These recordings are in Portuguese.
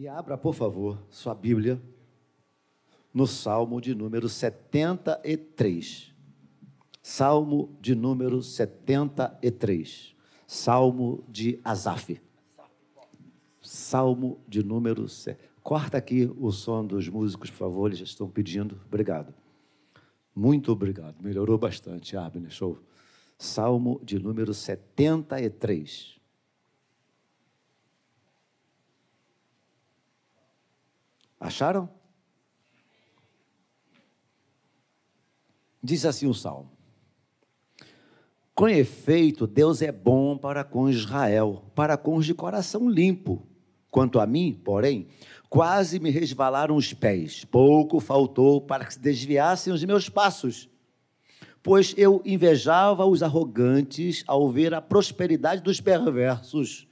E abra, por favor, sua Bíblia no Salmo de número 73. Salmo de número 73. Salmo de Asaf. Salmo de número. Corta aqui o som dos músicos, por favor, eles já estão pedindo. Obrigado. Muito obrigado. Melhorou bastante, Abner. Show. Salmo de número 73. Acharam? Diz assim o salmo: Com efeito, Deus é bom para com Israel, para com os de coração limpo. Quanto a mim, porém, quase me resvalaram os pés, pouco faltou para que se desviassem os meus passos. Pois eu invejava os arrogantes ao ver a prosperidade dos perversos,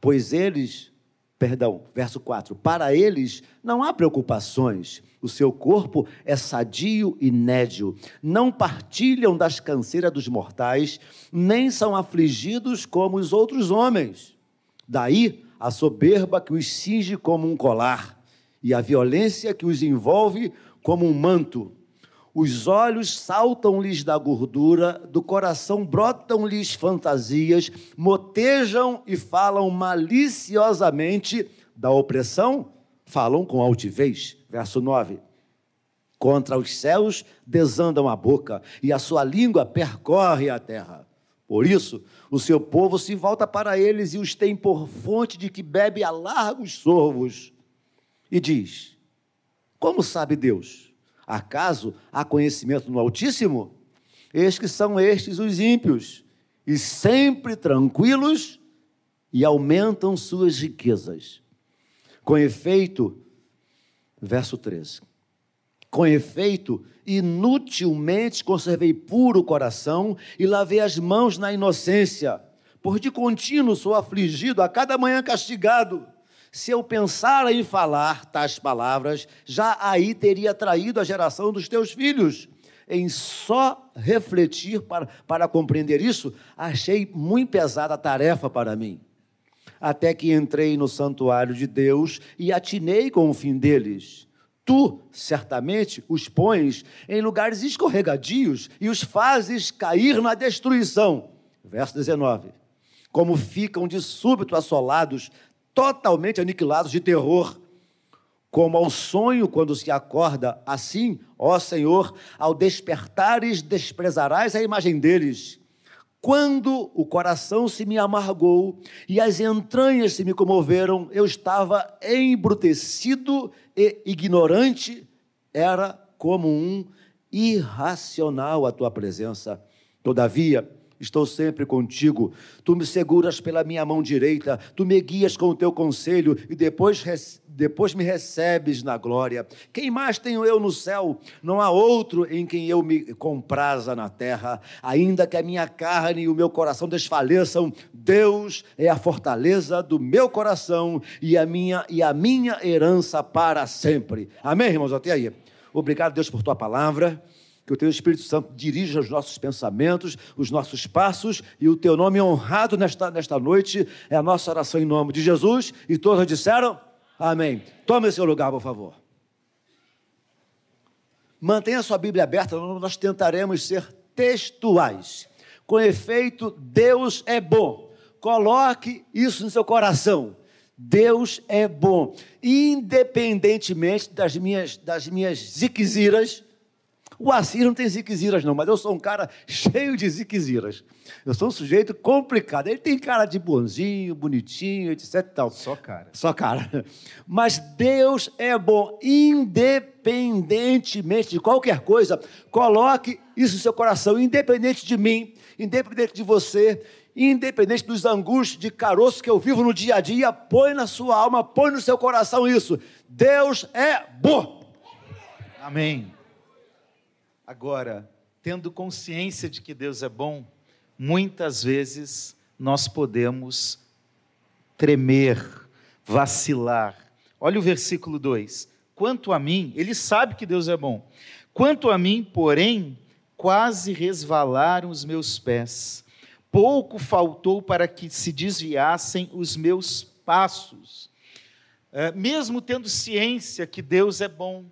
pois eles Perdão, verso 4. Para eles não há preocupações, o seu corpo é sadio e nédio, não partilham das canseiras dos mortais, nem são afligidos como os outros homens. Daí a soberba que os cinge como um colar, e a violência que os envolve como um manto. Os olhos saltam-lhes da gordura, do coração brotam-lhes fantasias, motejam e falam maliciosamente da opressão, falam com altivez. Verso 9. Contra os céus desandam a boca, e a sua língua percorre a terra. Por isso, o seu povo se volta para eles e os tem por fonte de que bebe a largos sorvos. E diz: Como sabe Deus? Acaso há conhecimento no Altíssimo? Eis que são estes os ímpios, e sempre tranquilos, e aumentam suas riquezas. Com efeito, verso 13: Com efeito, inutilmente conservei puro o coração e lavei as mãos na inocência, por de contínuo sou afligido, a cada manhã castigado. Se eu pensar em falar tais palavras, já aí teria traído a geração dos teus filhos. Em só refletir para, para compreender isso, achei muito pesada a tarefa para mim. Até que entrei no santuário de Deus e atinei com o fim deles. Tu, certamente, os pões em lugares escorregadios e os fazes cair na destruição. Verso 19. Como ficam de súbito assolados, totalmente aniquilados de terror, como ao sonho quando se acorda, assim, ó Senhor, ao despertares desprezarás a imagem deles. Quando o coração se me amargou e as entranhas se me comoveram, eu estava embrutecido e ignorante, era como um irracional a tua presença. Todavia, estou sempre contigo. Tu me seguras pela minha mão direita, tu me guias com o teu conselho e depois, depois me recebes na glória. Quem mais tenho eu no céu? Não há outro em quem eu me compraza na terra. Ainda que a minha carne e o meu coração desfaleçam, Deus é a fortaleza do meu coração e a minha, e a minha herança para sempre. Amém, irmãos? Até aí. Obrigado, Deus, por tua palavra que o teu Espírito Santo dirija os nossos pensamentos, os nossos passos, e o teu nome honrado nesta, nesta noite é a nossa oração em nome de Jesus. E todos disseram amém. Tome seu lugar, por favor. Mantenha sua Bíblia aberta, nós tentaremos ser textuais. Com efeito, Deus é bom. Coloque isso no seu coração. Deus é bom, independentemente das minhas, das minhas ziquiziras, o Assir não tem ziquiziras, não, mas eu sou um cara cheio de ziquiziras. Eu sou um sujeito complicado. Ele tem cara de bonzinho, bonitinho, etc. Tal. Só cara. Só cara. Mas Deus é bom, independentemente de qualquer coisa. Coloque isso no seu coração, independente de mim, independente de você, independente dos angústios de caroço que eu vivo no dia a dia, põe na sua alma, põe no seu coração isso. Deus é bom. Amém. Agora, tendo consciência de que Deus é bom, muitas vezes nós podemos tremer, vacilar. Olha o versículo 2. Quanto a mim, ele sabe que Deus é bom. Quanto a mim, porém, quase resvalaram os meus pés. Pouco faltou para que se desviassem os meus passos. é, mesmo tendo ciência que Deus é bom,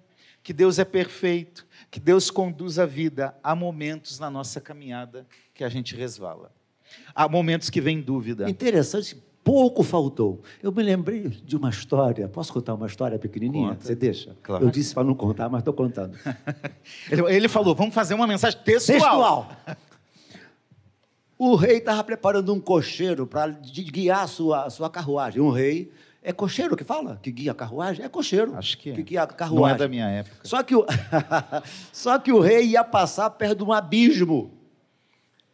que Deus é perfeito, que Deus conduz a vida, há momentos na nossa caminhada que a gente resvala. Há momentos que vem dúvida. Interessante, pouco faltou. Eu me lembrei de uma história. Posso contar uma história pequenininha? Conta. Você deixa? Claro. Eu disse para não contar, mas estou contando. Ele, falou: vamos fazer uma mensagem textual. Textual. O rei estava preparando um cocheiro para guiar a sua, a sua carruagem. Um rei é cocheiro que fala? Que guia a carruagem? É cocheiro. Acho que é. Que guia a carruagem. Não é da minha época. Só que o, Só que o rei ia passar perto de um abismo.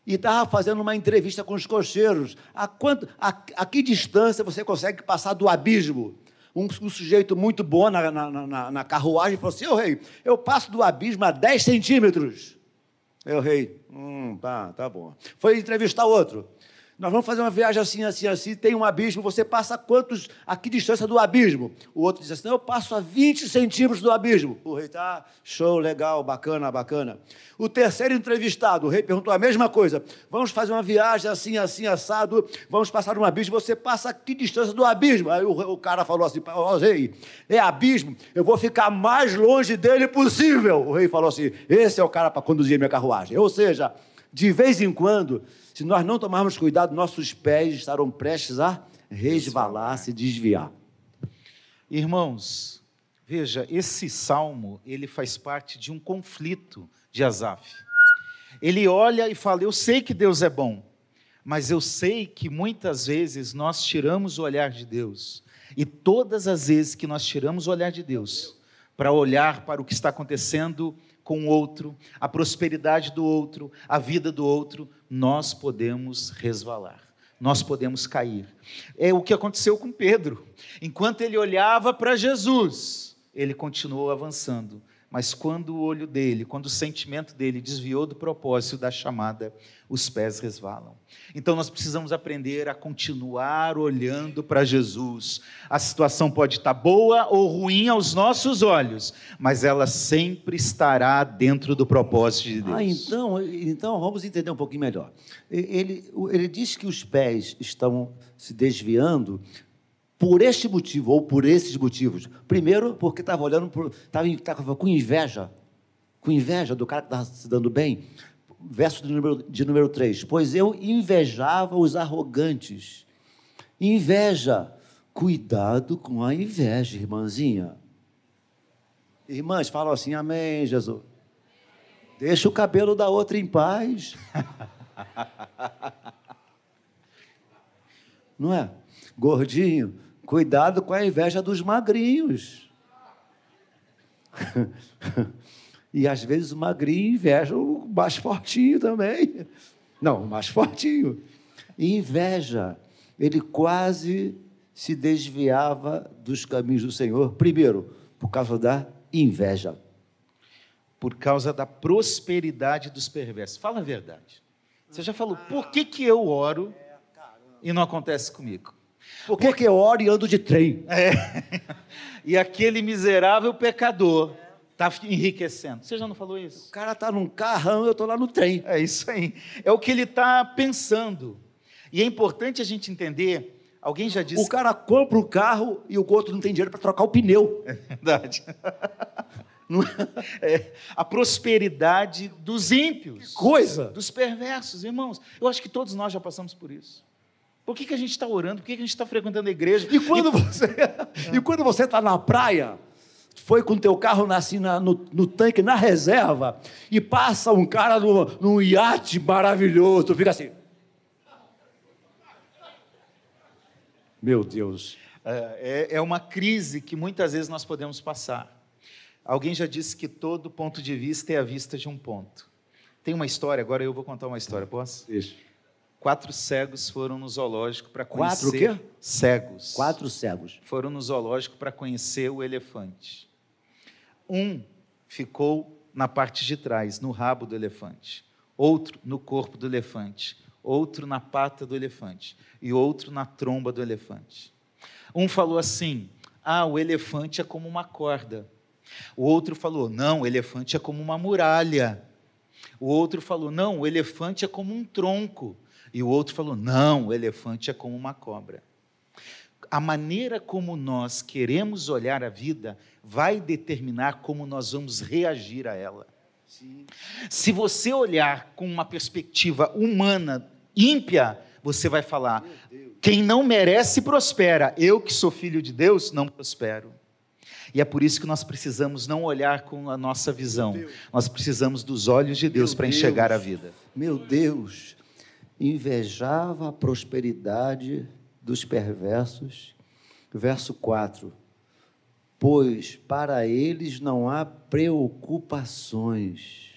E estava fazendo uma entrevista com os cocheiros. A, quanto, a, a que distância você consegue passar do abismo? Um, um sujeito muito bom na, na, na, na carruagem falou assim: Ô rei, eu passo do abismo a 10 centímetros. Eu, rei, hum, tá, tá bom. Foi entrevistar outro. Nós vamos fazer uma viagem assim, assim, assim, tem um abismo, você passa quantos, a que distância do abismo? O outro diz assim, eu passo a 20 centímetros do abismo. O rei tá, show, legal, bacana, bacana. O terceiro entrevistado, o rei perguntou a mesma coisa, vamos fazer uma viagem assim, assim, assado, vamos passar um abismo, você passa a que distância do abismo? Aí o, o cara falou assim, ó rei, é abismo, eu vou ficar mais longe dele possível. O rei falou assim, esse é o cara para conduzir minha carruagem. Ou seja, de vez em quando, se nós não tomarmos cuidado, nossos pés estarão prestes a resvalar, se desviar. Irmãos, veja, esse salmo, ele faz parte de um conflito de Asaf. Ele olha e fala: "Eu sei que Deus é bom, mas eu sei que muitas vezes nós tiramos o olhar de Deus. E todas as vezes que nós tiramos o olhar de Deus para olhar para o que está acontecendo com o outro, a prosperidade do outro, a vida do outro, nós podemos resvalar, nós podemos cair. É o que aconteceu com Pedro. Enquanto ele olhava para Jesus, ele continuou avançando. Mas quando o olho dele, quando o sentimento dele desviou do propósito da chamada, os pés resvalam. Então nós precisamos aprender a continuar olhando para Jesus. A situação pode estar boa ou ruim aos nossos olhos, mas ela sempre estará dentro do propósito de Deus. Ah, então, então vamos entender um pouquinho melhor. Ele, ele diz que os pés estão se desviando por este motivo ou por esses motivos. Primeiro, porque estava olhando, estava com inveja, com inveja do cara que estava se dando bem. Verso de número, de número 3. Pois eu invejava os arrogantes. Inveja. Cuidado com a inveja, irmãzinha. Irmãs, falam assim, amém, Jesus. Deixa o cabelo da outra em paz. Não é? Gordinho, Cuidado com a inveja dos magrinhos. e às vezes o magrinho inveja o mais fortinho também. Não, o mais fortinho. E inveja. Ele quase se desviava dos caminhos do Senhor. Primeiro, por causa da inveja. Por causa da prosperidade dos perversos. Fala a verdade. Você já falou, por que, que eu oro e não acontece comigo? Por que, que eu oro e ando de trem? É. E aquele miserável pecador está enriquecendo. Você já não falou isso? O cara está num carrão, eu estou lá no trem. É isso aí. É o que ele está pensando. E é importante a gente entender. Alguém já disse. O cara compra o carro e o outro não tem dinheiro para trocar o pneu. É verdade. É, a prosperidade dos ímpios. Que coisa! Dos perversos, irmãos. Eu acho que todos nós já passamos por isso. Por que, que a gente está orando? Por que, que a gente está frequentando a igreja? E quando e... você e quando você está na praia, foi com teu carro assim, na, no, no, tanque, na reserva, e passa um cara no, num iate maravilhoso, tu fica assim. Meu Deus. É, é, é uma crise que muitas vezes nós podemos passar. Alguém já disse que todo ponto de vista é a vista de um ponto. Tem uma história, agora eu vou contar uma história, posso? Isso. Quatro cegos foram no zoológico para conhecer. Quatro o quê? Cegos. Quatro cegos. Foram no zoológico para conhecer o elefante. Um ficou na parte de trás, no rabo do elefante. Outro no corpo do elefante. Outro na pata do elefante. E outro na tromba do elefante. Um falou assim: Ah, o elefante é como uma corda. O outro falou: Não, o elefante é como uma muralha. O outro falou: Não, o elefante é como um tronco. E o outro falou: não, o elefante é como uma cobra. a maneira como nós queremos olhar a vida vai determinar como nós vamos reagir a ela. Sim. Se você olhar com uma perspectiva humana, ímpia, você vai falar: quem não merece prospera. Eu que sou filho de Deus não prospero. E é por isso que nós precisamos não olhar com a nossa visão, nós precisamos dos olhos de Deus para enxergar a vida. Meu Deus, invejava a prosperidade dos perversos. Verso 4: Pois para eles não há preocupações.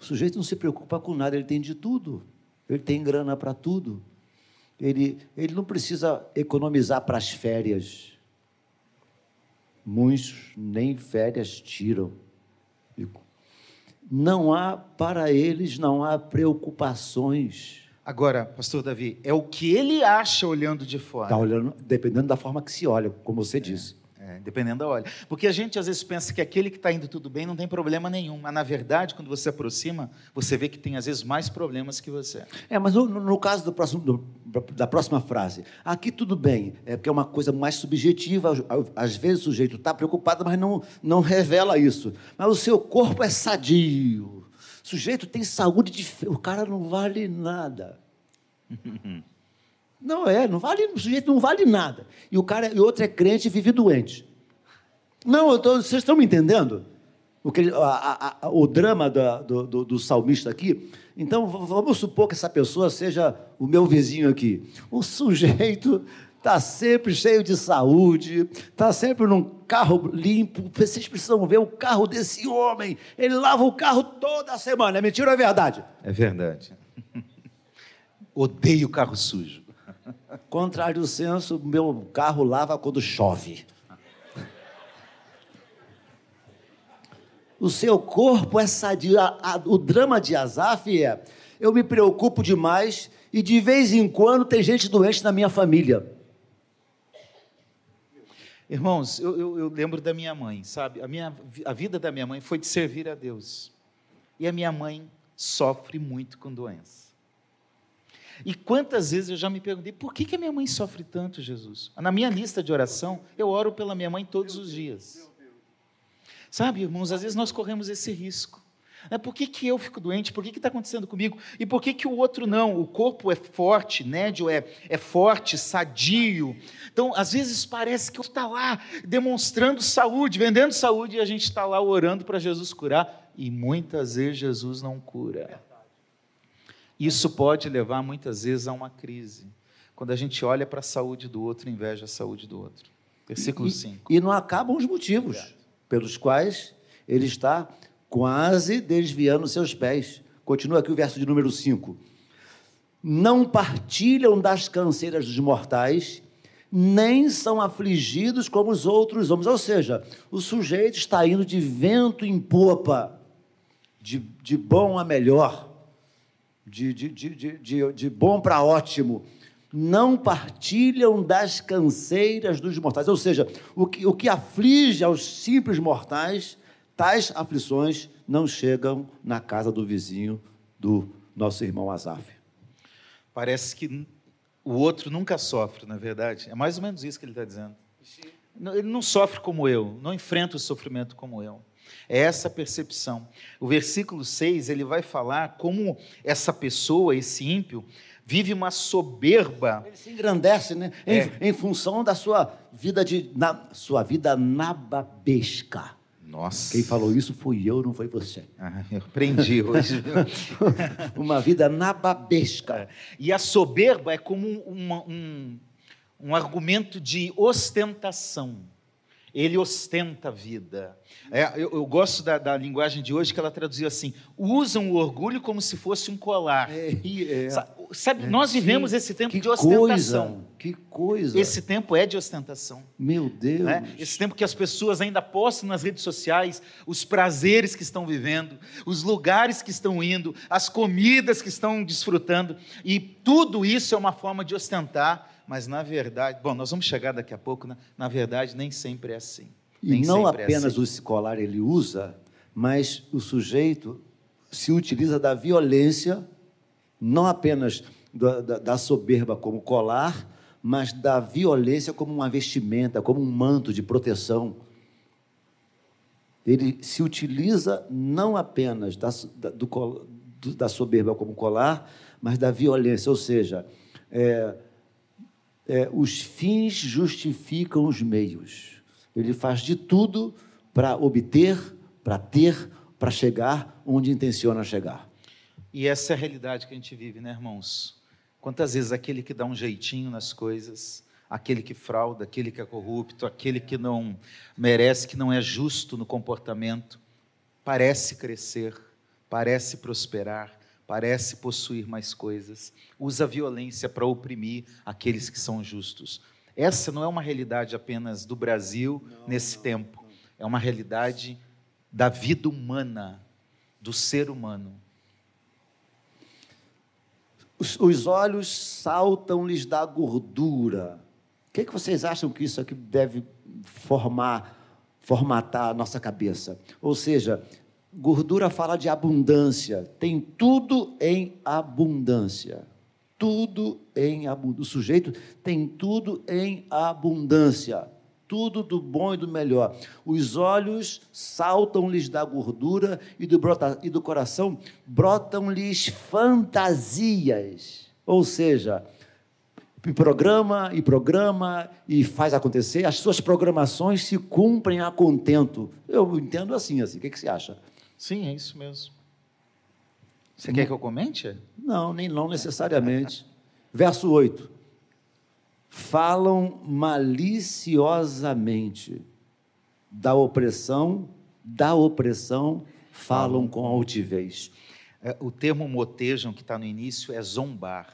O sujeito não se preocupa com nada, ele tem de tudo, ele tem grana para tudo. Ele, ele não precisa economizar para as férias. Muitos nem férias tiram. Não há, para eles, não há preocupações. Agora, pastor Davi, é o que ele acha olhando de fora. Está olhando, dependendo da forma que se olha, como você é. disse. É, dependendo da olha. Porque a gente às vezes pensa que aquele que está indo tudo bem não tem problema nenhum. Mas na verdade, quando você aproxima, você vê que tem às vezes mais problemas que você. É, mas no, no caso do próximo, do, da próxima frase, aqui tudo bem, é porque é uma coisa mais subjetiva. Às vezes o sujeito está preocupado, mas não, não revela isso. Mas o seu corpo é sadio. O sujeito tem saúde de. O cara não vale nada. Não é, não vale, o sujeito não vale nada. E o cara, e outro é crente e vive doente. Não, tô, vocês estão me entendendo? O, que, a, a, o drama da, do, do, do, salmista aqui. Então, vamos supor que essa pessoa seja o meu vizinho aqui. O sujeito está sempre cheio de saúde, está sempre num carro limpo. Vocês precisam ver o carro desse homem. Ele lava o carro toda semana. É mentira ou é verdade? É verdade. Odeio carro sujo. Contrário do senso, meu carro lava quando chove. O seu corpo é sadio. o drama de Azaf é: eu me preocupo demais e de vez em quando tem gente doente na minha família. Irmãos, eu, eu, eu, lembro da minha mãe, sabe? A, minha, a vida da minha mãe foi de servir a Deus. E a minha mãe sofre muito com doença. E quantas vezes eu já me perguntei, por que, que a minha mãe sofre tanto, Jesus? Na minha lista de oração, eu oro pela minha mãe todos os dias. Sabe, irmãos, às vezes nós corremos esse risco. É, por que, que eu fico doente? Por que está acontecendo comigo? E por que, que o outro não? O corpo é forte, nédio é, é forte, sadio. Então, às vezes parece que está lá demonstrando saúde, vendendo saúde, e a gente está lá orando para Jesus curar. E muitas vezes Jesus não cura. Isso pode levar muitas vezes a uma crise. Quando a gente olha para a saúde do outro e inveja a saúde do outro. Versículo 5. E, e não acabam os motivos Obrigado. pelos quais ele está quase desviando seus pés. Continua aqui o verso de número 5. Não partilham das canseiras dos mortais, nem são afligidos como os outros homens. Ou seja, o sujeito está indo de vento em popa, de, de bom a melhor de, de, de, de, de bom para ótimo, não partilham das canseiras dos mortais. Ou seja, o que, o que aflige aos simples mortais, tais aflições não chegam na casa do vizinho do nosso irmão Azaf. Parece que o outro nunca sofre, na é verdade. É mais ou menos isso que ele está dizendo. Ele não sofre como eu, não enfrenta o sofrimento como eu. É essa percepção. O versículo 6, ele vai falar como essa pessoa, esse ímpio, vive uma soberba. Ele se engrandece, né? Em, é. em função da sua vida de na, sua vida nababesca. Nossa. Quem falou isso fui eu, não foi você. Ah, eu aprendi hoje. uma vida nababesca. É. E a soberba é como um, um, um argumento de ostentação ele ostenta a vida. É, eu, eu, gosto da, da, linguagem de hoje que ela traduziu assim: usam o orgulho como se fosse um colar. É, é, Sabe, é, nós vivemos que, esse tempo de ostentação. Coisa, que coisa. Esse tempo é de ostentação. Meu Deus. Né? Esse tempo que as pessoas ainda postam nas redes sociais os prazeres que estão vivendo, os lugares que estão indo, as comidas que estão desfrutando. E tudo isso é uma forma de ostentar mas na verdade, bom, nós vamos chegar daqui a pouco, né? na verdade nem sempre é assim. E nem não é apenas é assim. o escolar ele usa, mas o sujeito se utiliza da violência, não apenas da, da, da soberba como colar, mas da violência como uma vestimenta, como um manto de proteção. Ele se utiliza não apenas da, da, do, da soberba como colar, mas da violência, ou seja, é, é, os fins justificam os meios. Ele faz de tudo para obter, para ter, para chegar onde intenciona chegar. E essa é a realidade que a gente vive, né, irmãos? Quantas vezes aquele que dá um jeitinho nas coisas, aquele que frauda, aquele que é corrupto, aquele que não merece, que não é justo no comportamento, parece crescer, parece prosperar, parece possuir mais coisas, usa a violência para oprimir aqueles que são justos. Essa não é uma realidade apenas do Brasil não, nesse não, tempo, não. é uma realidade da vida humana, do ser humano. Os, os olhos saltam-lhes da gordura. O que, é que vocês acham que isso aqui deve formar, formatar a nossa cabeça? Ou seja, gordura fala de abundância, tem tudo em abundância. Tudo em abundância. O sujeito tem tudo em abundância tudo do bom e do melhor. Os olhos saltam-lhes da gordura e do, brota, e do coração brotam-lhes fantasias. Ou seja, programa e programa e faz acontecer, as suas programações se cumprem a contento. Eu entendo assim, assim. O que, que você acha? Sim, é isso mesmo. Você quer que eu comente? Não, nem não necessariamente. Verso 8 falam maliciosamente da opressão, da opressão, falam com altivez. É, o termo motejam que está no início é zombar.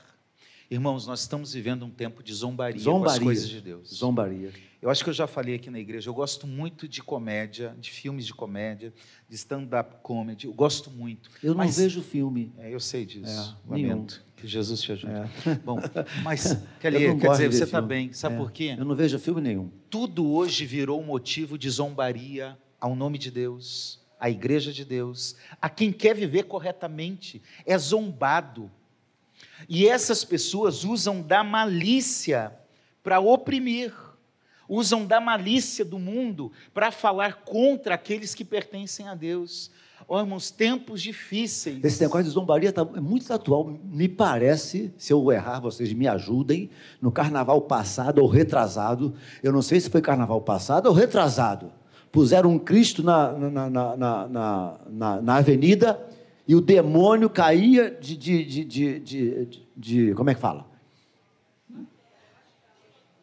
Irmãos, nós estamos vivendo um tempo de zombaria, zombaria com as coisas de Deus. Zombaria. Eu acho que eu já falei aqui na igreja, eu gosto muito de comédia, de filmes de comédia, de stand-up comedy, eu gosto muito. Eu não vejo filme. É, eu sei disso, é, lamento. Nenhum. Que Jesus te ajude. É. Bom, mas, Kelly, quer dizer, você está bem, sabe é. por quê? Eu não vejo filme nenhum. Tudo hoje virou motivo de zombaria ao nome de Deus, à igreja de Deus, a quem quer viver corretamente, é zombado. E essas pessoas usam da malícia para oprimir usam da malícia do mundo para falar contra aqueles que pertencem a Deus. Oh, irmãos, tempos difíceis. Esse negócio de zombaria tá, é muito atual. Me parece, se eu errar, vocês me ajudem. No carnaval passado ou retrasado, eu não sei se foi carnaval passado ou retrasado, puseram um Cristo na, na, na, na, na, avenida e o demônio caía de, de, de, de, de, de como é que fala?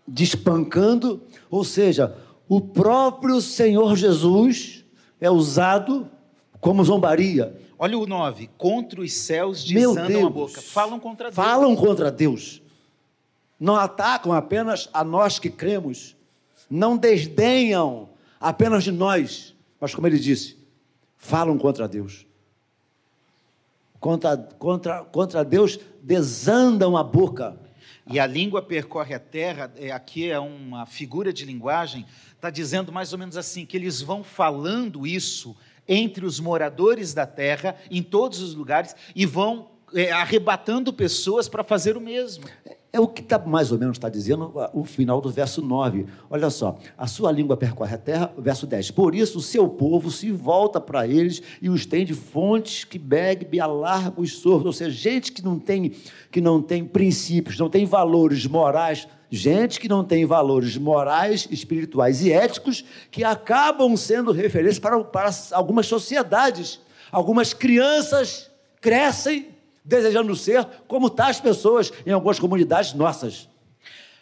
Despancando, ou seja, o próprio Senhor Jesus é usado como zombaria. Olha o 9, contra os céus desandam a boca. Falam contra Deus. Falam contra Deus. Não atacam apenas a nós que cremos. Não desdenham apenas de nós. Mas como ele disse, falam contra Deus. Contra, contra, contra Deus desandam a boca. E a língua percorre a terra, é, aqui é uma figura de linguagem, está dizendo mais ou menos assim: que eles vão falando isso entre os moradores da terra, em todos os lugares, e vão é, arrebatando pessoas para fazer o mesmo. É o que tá, mais ou menos está dizendo o final do verso 9. Olha só, a sua língua percorre a terra, verso 10. Por isso o seu povo se volta para eles e os tem de fontes que bebe a largos sorvos. Ou seja, gente que não tem, que não tem princípios, não tem valores morais, gente que não tem valores morais, espirituais e éticos, que acabam sendo referências para, para algumas sociedades. Algumas crianças crescem desejando ser como tais pessoas em algumas comunidades nossas.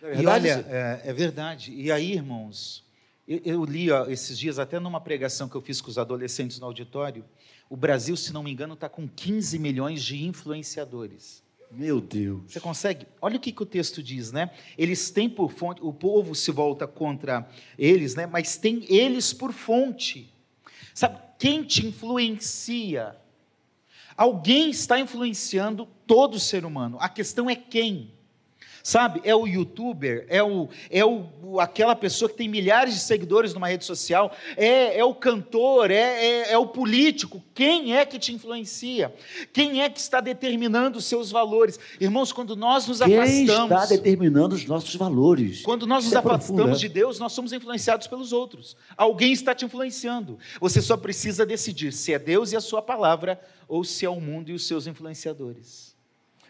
É e olha, é, é, verdade. E aí, irmãos, eu, eu li ó, esses dias, até numa pregação que eu fiz com os adolescentes no auditório, o Brasil, se não me engano, está com 15 milhões de influenciadores. Meu Deus. Você consegue? Olha o que, que o texto diz, né? Eles têm por fonte, o povo se volta contra eles, né? Mas tem eles por fonte. Sabe, quem te influencia? Alguém está influenciando todo ser humano. A questão é quem. Sabe? É o youtuber, é, o, é o, aquela pessoa que tem milhares de seguidores numa rede social, é, é o cantor, é, é, é o político. Quem é que te influencia? Quem é que está determinando os seus valores? Irmãos, quando nós nos Quem afastamos. está determinando os nossos valores? Quando nós nos é afastamos profundo, de Deus, nós somos influenciados pelos outros. Alguém está te influenciando. Você só precisa decidir se é Deus e a sua palavra ou se é o mundo e os seus influenciadores.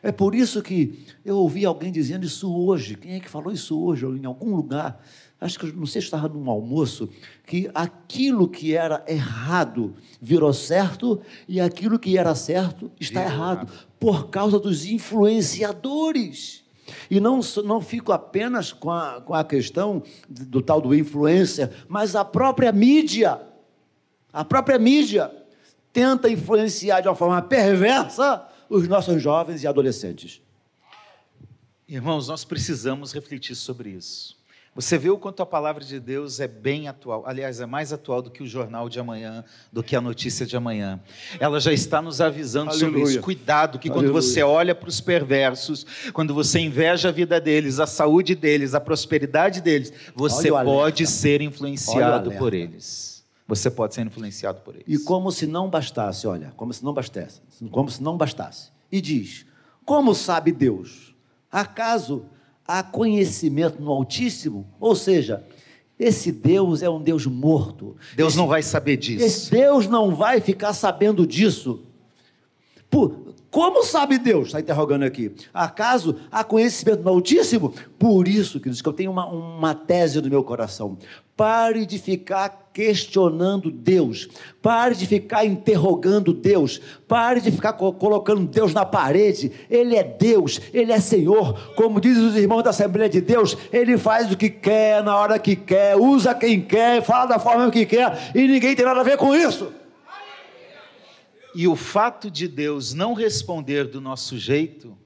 É por isso que eu ouvi alguém dizendo isso hoje. Quem é que falou isso hoje? Ou em algum lugar? Acho que não sei se estava num almoço, que aquilo que era errado virou certo e aquilo que era certo está Virou errado, errado. por causa dos influenciadores. E não, não fico apenas com a, com a questão do tal do influencer, mas a própria mídia. A própria mídia tenta influenciar de uma forma perversa os nossos jovens e adolescentes. Irmãos, nós precisamos refletir sobre isso. Você vê o quanto a palavra de Deus é bem atual. Aliás, é mais atual do que o jornal de amanhã, do que a notícia de amanhã. Ela já está nos avisando sobre Aleluia. isso. Cuidado, que quando Aleluia. você olha para os perversos, quando você inveja a vida deles, a saúde deles, a prosperidade deles, você pode ser influenciado por eles. Você pode ser influenciado por eles. E como se não bastasse, olha, como se não bastasse, como se não bastasse. E diz: Como sabe Deus? Acaso há conhecimento no Altíssimo? Ou seja, esse Deus é um Deus morto. Deus esse, não vai saber disso. Esse Deus não vai ficar sabendo disso. Por- como sabe Deus? Está interrogando aqui. Acaso há conhecimento no Altíssimo? Por isso, queridos, que eu tenho uma, uma tese no meu coração. Pare de ficar questionando Deus. Pare de ficar interrogando Deus. Pare de ficar co- colocando Deus na parede. Ele é Deus, Ele é Senhor. Como dizem os irmãos da Assembleia de Deus, Ele faz o que quer, na hora que quer, usa quem quer, fala da forma que quer, e ninguém tem nada a ver com isso. E o fato de Deus não responder do nosso jeito,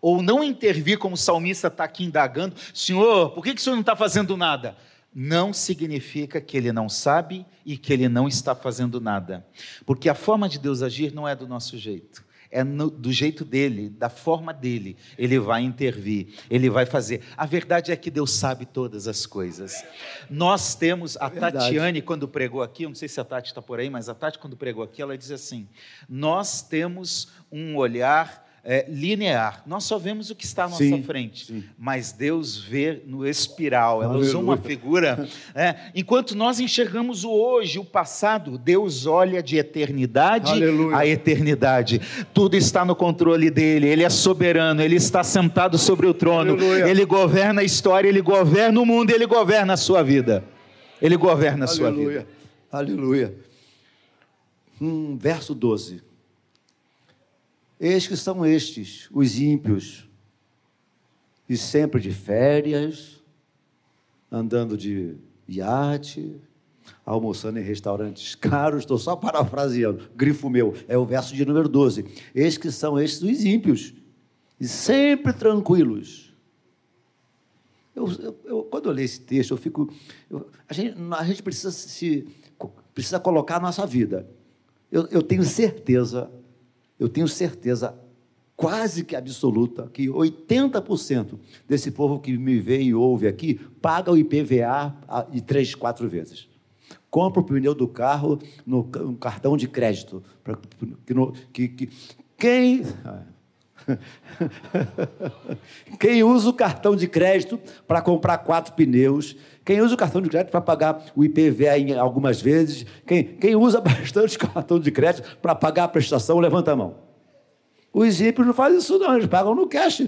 ou não intervir como o salmista está aqui indagando, Senhor, por que, que o Senhor não está fazendo nada? Não significa que ele não sabe e que ele não está fazendo nada. Porque a forma de Deus agir não é do nosso jeito. É no- do jeito dele, da forma dele. Ele vai intervir, ele vai fazer. A verdade é que Deus sabe todas as coisas. Nós temos, a Verdade. Tatiane, quando pregou aqui, eu não sei se a Tati está por aí, mas a Tati, quando pregou aqui, ela diz assim: Nós temos um olhar é, linear, nós só vemos o que está à nossa Sim, frente, sim. mas Deus vê no espiral. Ela usou uma Aleluia. figura. é, enquanto nós enxergamos o hoje, o passado, Deus olha de eternidade Aleluia. a eternidade. Tudo está no controle dele, ele é soberano, ele está sentado sobre o trono, Aleluia. ele governa a história, ele governa o mundo, ele governa a sua vida. Ele governa a sua Aleluia. vida. Aleluia. Hum, verso 12. Eis que são estes, os ímpios, e sempre de férias, andando de iate, almoçando em restaurantes caros, estou só parafraseando, grifo meu, é o verso de número 12. Eis que são estes os ímpios, e sempre tranquilos. Eu, eu- eu- quando eu leio esse texto, eu fico. a, gente, a gente precisa se precisa colocar a nossa vida. Eu, eu tenho certeza, eu tenho certeza quase que absoluta que 80% desse povo que me vê e ouve aqui paga o IPVA a- e três, quatro vezes. Compra o pneu do carro no, ca- no cartão de crédito. que, que- que- quem. Quem usa o cartão de crédito para comprar quatro pneus, quem usa o cartão de crédito para pagar o IPVA em algumas vezes, quem, quem usa bastante cartão de crédito para pagar a prestação, levanta a mão. Os ímpios não fazem isso, não, eles pagam no cash.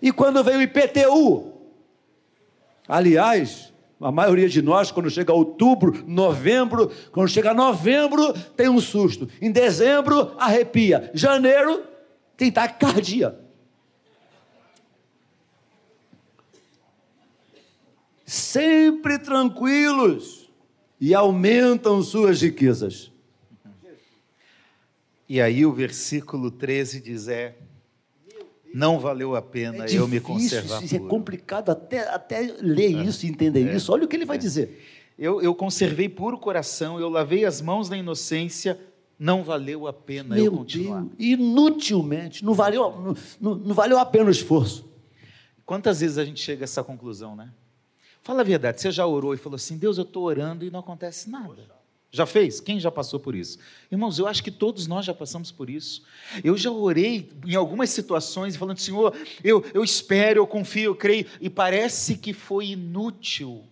E quando vem o IPTU? Aliás, a maioria de nós, quando chega outubro, novembro, quando chega novembro, tem um susto. Em dezembro, arrepia. Janeiro, tem taquicardia. Sempre tranquilos e aumentam suas riquezas. E aí o versículo 13 diz: É, não valeu a pena É eu me difícil, conservar isso é puro. complicado até, até ler isso e entender isso. Olha o que ele vai dizer. Eu, eu conservei puro coração, eu lavei as mãos na inocência, não valeu a pena Meu eu continuar. Deus, inutilmente, não valeu, não, não, não valeu a pena o esforço. Quantas vezes a gente chega a essa conclusão, né? Fala a verdade, você já orou e falou assim: Deus, eu estou orando e não acontece nada. Já fez? Quem já passou por isso? Irmãos, eu acho que todos nós já passamos por isso. Eu já orei em algumas situações falando, Senhor, eu, eu espero, eu confio, eu creio, e parece que foi inútil.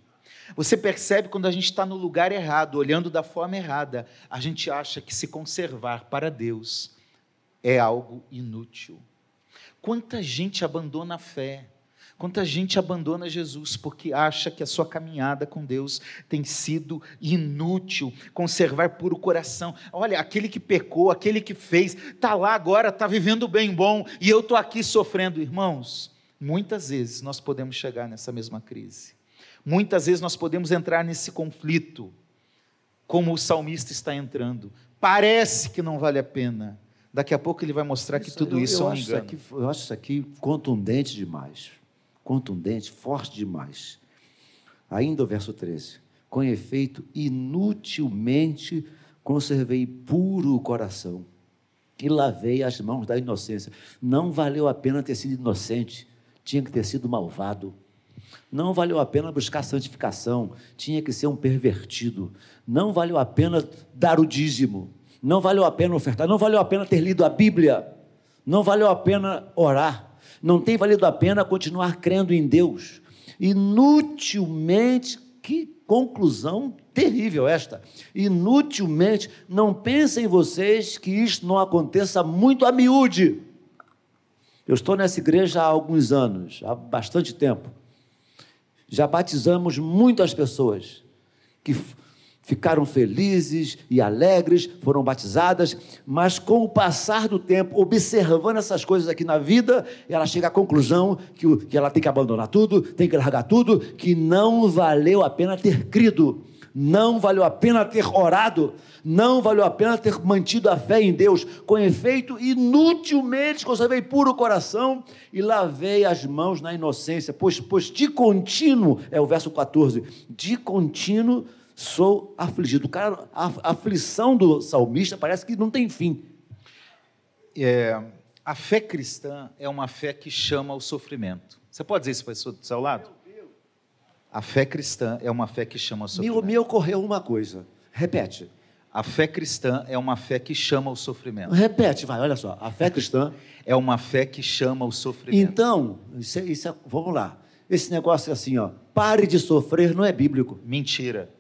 Você percebe quando a gente está no lugar errado, olhando da forma errada, a gente acha que se conservar para Deus é algo inútil. Quanta gente abandona a fé, Quanta gente abandona Jesus porque acha que a sua caminhada com Deus tem sido inútil, conservar puro coração. Olha, aquele que pecou, aquele que fez, está lá agora, está vivendo bem bom, e eu estou aqui sofrendo. Irmãos, muitas vezes nós podemos chegar nessa mesma crise. Muitas vezes nós podemos entrar nesse conflito, como o salmista está entrando. Parece que não vale a pena. Daqui a pouco ele vai mostrar isso, que tudo eu, isso eu é um engano. Aqui, eu acho isso aqui contundente demais contundente, forte demais. Ainda o verso 13: Com efeito, inutilmente conservei puro o coração e lavei as mãos da inocência. Não valeu a pena ter sido inocente, tinha que ter sido malvado. Não valeu a pena buscar santificação, tinha que ser um pervertido. Não valeu a pena dar o dízimo. Não valeu a pena ofertar. Não valeu a pena ter lido a Bíblia. Não valeu a pena orar não tem valido a pena continuar crendo em Deus. Inutilmente, que conclusão terrível esta. Inutilmente, não pensem vocês que isto não aconteça muito a miúde. Eu estou nessa igreja há alguns anos, há bastante tempo. Já batizamos muitas pessoas que ficaram felizes e alegres, foram batizadas, mas com o passar do tempo, observando essas coisas aqui na vida, ela chega à conclusão que, que ela tem que abandonar tudo, tem que largar tudo, que não valeu a pena ter crido, não valeu a pena ter orado, não valeu a pena ter mantido a fé em Deus. Com efeito, inutilmente conservei puro coração e lavei as mãos na inocência, pois, pois de contínuo, é o verso 14, de contínuo sou afligido. O cara, a, aflição do salmista parece que não tem fim. É, a fé cristã é uma fé que chama ao sofrimento. Você pode dizer isso para a pessoa do seu lado? A fé cristã é uma fé que chama ao sofrimento. Me, me ocorreu uma coisa. Repete. A fé cristã é uma fé que chama ao sofrimento. Repete, vai, olha só. A fé cristã é uma fé que chama ao sofrimento. Então, isso, é, isso é, vamos lá. Esse negócio é assim, ó. Pare de sofrer não é bíblico. Mentira.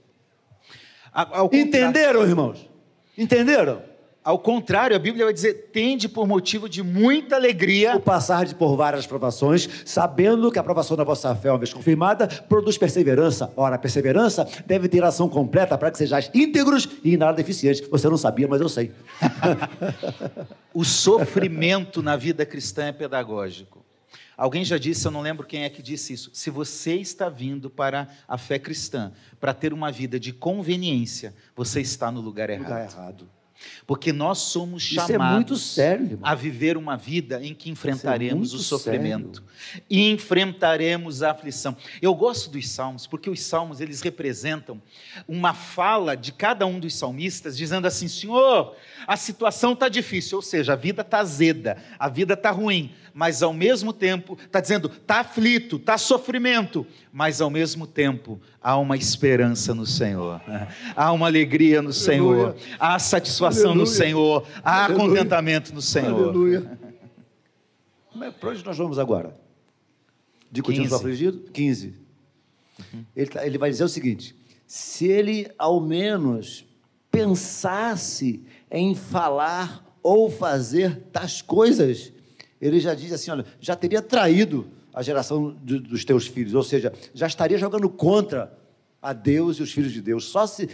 Entenderam, irmãos? Entenderam? Ao contrário, a Bíblia vai dizer: tende por motivo de muita alegria o passar de por várias provações, sabendo que a provação da vossa fé, uma vez confirmada, produz perseverança. Ora, a perseverança deve ter ação completa para que sejais íntegros e nada deficientes. Você não sabia, mas eu sei. o sofrimento na vida cristã é pedagógico. Alguém já disse, eu não lembro quem é que disse isso. Se você está vindo para a fé cristã para ter uma vida de conveniência, você está no lugar errado. Lugar errado. Porque nós somos chamados é muito sério, a viver uma vida em que enfrentaremos é o sofrimento sério. e enfrentaremos a aflição. Eu gosto dos salmos porque os salmos eles representam uma fala de cada um dos salmistas dizendo assim: Senhor, a situação está difícil, ou seja, a vida está azeda, a vida está ruim, mas ao mesmo tempo está dizendo, está aflito, está sofrimento, mas ao mesmo tempo há uma esperança no Senhor, há uma alegria no Aleluia. Senhor, há satisfação Aleluia. no Senhor, há Aleluia. contentamento no Senhor. Aleluia. Para onde nós vamos agora? De continuar afligido? 15. Uhum. Ele, tá, ele vai dizer o seguinte: se ele ao menos pensasse em falar ou fazer tais coisas, ele já diz assim: olha, já teria traído a geração de, dos teus filhos, ou seja, já estaria jogando contra a Deus e os filhos de Deus. Só se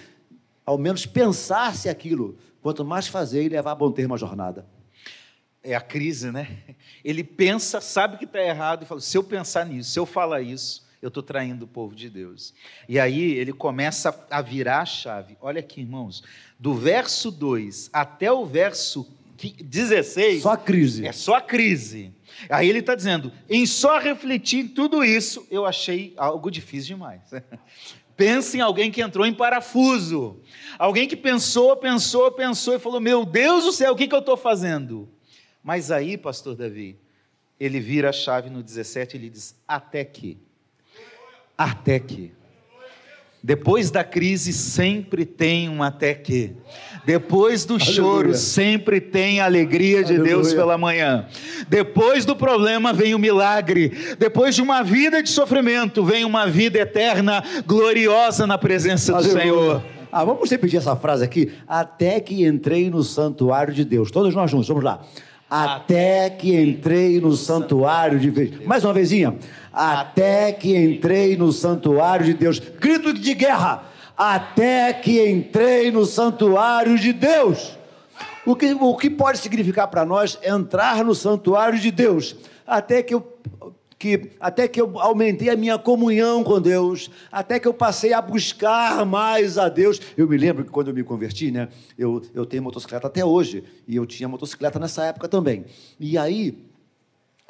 ao menos pensasse aquilo, quanto mais fazer e levar a bom termo a jornada. É a crise, né? Ele pensa, sabe que está errado e fala: se eu pensar nisso, se eu falar isso, eu estou traindo o povo de Deus. E aí ele começa a virar a chave. Olha aqui, irmãos, do verso 2 até o verso 16. Só a crise. É só a crise. Aí ele está dizendo: em só refletir tudo isso, eu achei algo difícil demais. Pensa em alguém que entrou em parafuso. Alguém que pensou, pensou, pensou e falou: Meu Deus do céu, o que, que eu estou fazendo? Mas aí, pastor Davi, ele vira a chave no 17 e ele diz: Até que. Até que. Depois da crise sempre tem um até que. Depois do Aleluia. choro sempre tem a alegria de Aleluia. Deus pela manhã. Depois do problema vem o milagre. Depois de uma vida de sofrimento vem uma vida eterna, gloriosa na presença Aleluia. do Senhor. Ah, vamos repetir essa frase aqui. Até que entrei no santuário de Deus. Todos nós juntos, vamos lá. Até que entrei no santuário de Deus. Mais uma vezinha até que entrei no santuário de Deus. Grito de guerra, até que entrei no santuário de Deus. O que, o que pode significar para nós entrar no santuário de Deus? Até que eu que até que eu aumentei a minha comunhão com Deus, até que eu passei a buscar mais a Deus. Eu me lembro que quando eu me converti, né, eu, eu tenho motocicleta até hoje, e eu tinha motocicleta nessa época também. E aí,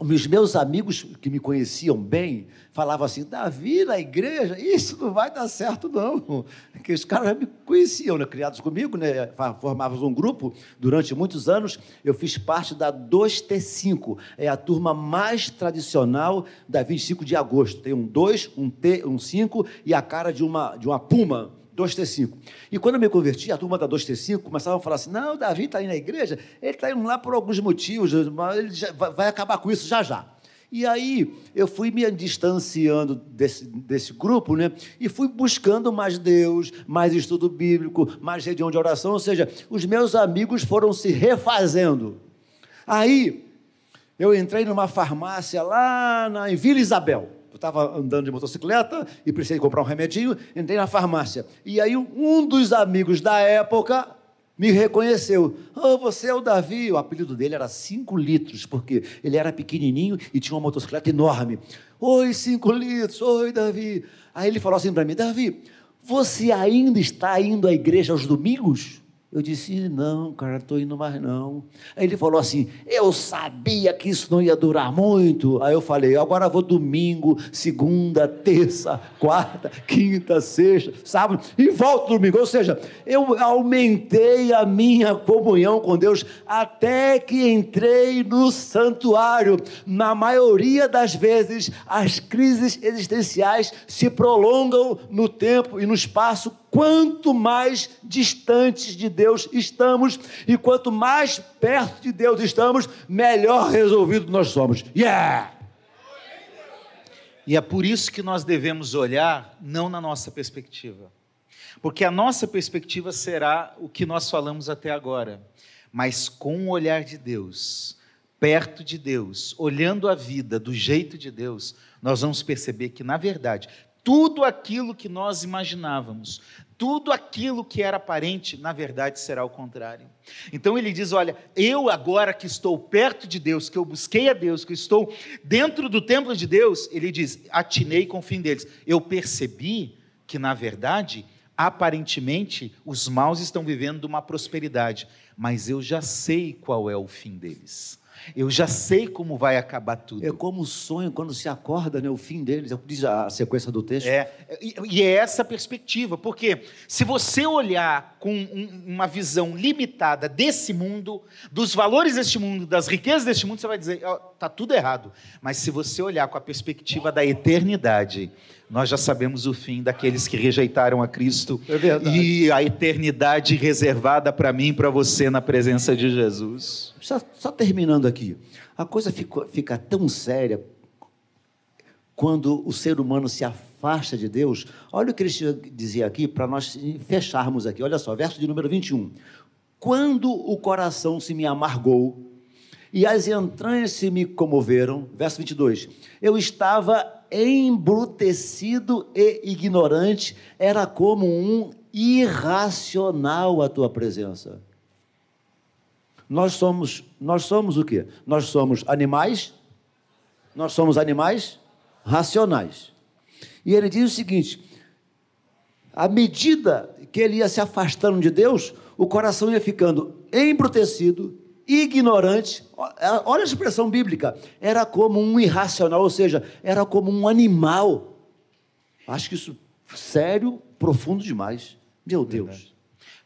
os meus amigos que me conheciam bem falavam assim: Davi, na igreja, isso não vai dar certo, não. Porque os caras já me conheciam, né? criados comigo, né? formávamos um grupo durante muitos anos. Eu fiz parte da 2T5, é a turma mais tradicional da 25 de agosto. Tem um 2, um T, um 5 e a cara de uma, de uma puma 2T5. E quando eu me converti, a turma da 2T5 começava a falar assim: não, o Davi está indo na igreja, ele está indo lá por alguns motivos, mas ele já, vai acabar com isso já já. E aí eu fui me distanciando desse, desse grupo, né? E fui buscando mais Deus, mais estudo bíblico, mais reunião de oração, ou seja, os meus amigos foram se refazendo. Aí eu entrei numa farmácia lá na, em Vila Isabel estava andando de motocicleta e precisei comprar um remedinho, entrei na farmácia. E aí um dos amigos da época me reconheceu. Oh, você é o Davi. O apelido dele era 5 litros, porque ele era pequenininho e tinha uma motocicleta enorme. Oi, 5 litros. Oi, Davi. Aí ele falou assim para mim: Davi, você ainda está indo à igreja aos domingos? Eu disse, não, cara, estou indo mais não. Aí ele falou assim, eu sabia que isso não ia durar muito. Aí eu falei, agora vou domingo, segunda, terça, quarta, quinta, sexta, sábado, e volto domingo. Ou seja, eu aumentei a minha comunhão com Deus até que entrei no santuário. Na maioria das vezes, as crises existenciais se prolongam no tempo e no espaço quanto mais distantes de Deus estamos e quanto mais perto de Deus estamos, melhor resolvido nós somos. Yeah! E é por isso que nós devemos olhar não na nossa perspectiva. Porque a nossa perspectiva será o que nós falamos até agora, mas com o olhar de Deus, perto de Deus, olhando a vida do jeito de Deus, nós vamos perceber que, na verdade, tudo aquilo que nós imaginávamos, tudo aquilo que era aparente, na verdade será o contrário. Então ele diz: Olha, eu agora que estou perto de Deus, que eu busquei a Deus, que estou dentro do templo de Deus, ele diz: atinei com o fim deles. Eu percebi que, na verdade, aparentemente, os maus estão vivendo uma prosperidade, mas eu já sei qual é o fim deles. Eu já sei como vai acabar tudo. É como o sonho quando se acorda, né, o fim deles, diz a sequência do texto. É, e, e é essa perspectiva, porque se você olhar com um, uma visão limitada desse mundo, dos valores deste mundo, das riquezas deste mundo, você vai dizer, está tudo errado. Mas se você olhar com a perspectiva da eternidade, nós já sabemos o fim daqueles que rejeitaram a Cristo é e a eternidade reservada para mim e para você na presença de Jesus. Só, só, terminando aqui, a coisa fica, fica tão séria quando o ser humano se afasta de Deus. Olha o que ele dizia aqui para nós fecharmos aqui. Olha só, verso de número 21. Quando o coração se me amargou e as entranhas se me comoveram, verso 22. Eu estava embrutecido e ignorante, era como um irracional a tua presença. Nós somos, nós somos o quê? Nós somos animais? Nós somos animais racionais. E ele diz o seguinte: à medida que ele ia se afastando de Deus, o coração ia ficando embrutecido, ignorante, olha a expressão bíblica, era como um irracional, ou seja, era como um animal. Acho que isso sério, profundo demais. Meu Deus. Verdade.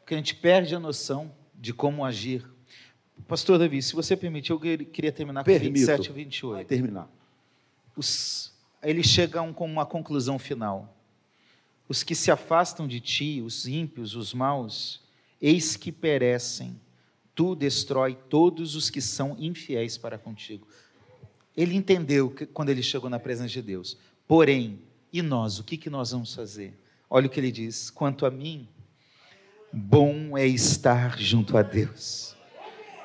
Porque a gente perde a noção de como agir. Pastor Davi, se você permitir, eu queria terminar Permito. com 27 e 28. Vai terminar. Os, eles chegam com uma conclusão final. Os que se afastam de ti, os ímpios, os maus, eis que perecem. Tu destrói todos os que são infiéis para contigo. Ele entendeu que, quando ele chegou na presença de Deus. Porém, e nós, o que, que nós vamos fazer? Olha o que ele diz: quanto a mim, bom é estar junto a Deus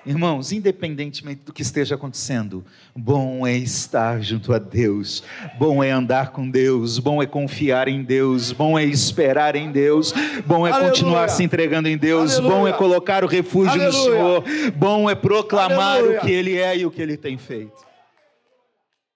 Irmãos, independentemente do que esteja acontecendo, bom é estar junto a Deus, bom é andar com Deus, bom é confiar em Deus, bom é esperar em Deus, bom é Aleluia. continuar se entregando em Deus, Aleluia. bom é colocar o refúgio Aleluia. no Senhor, bom é proclamar o que Ele é e o que Ele tem feito.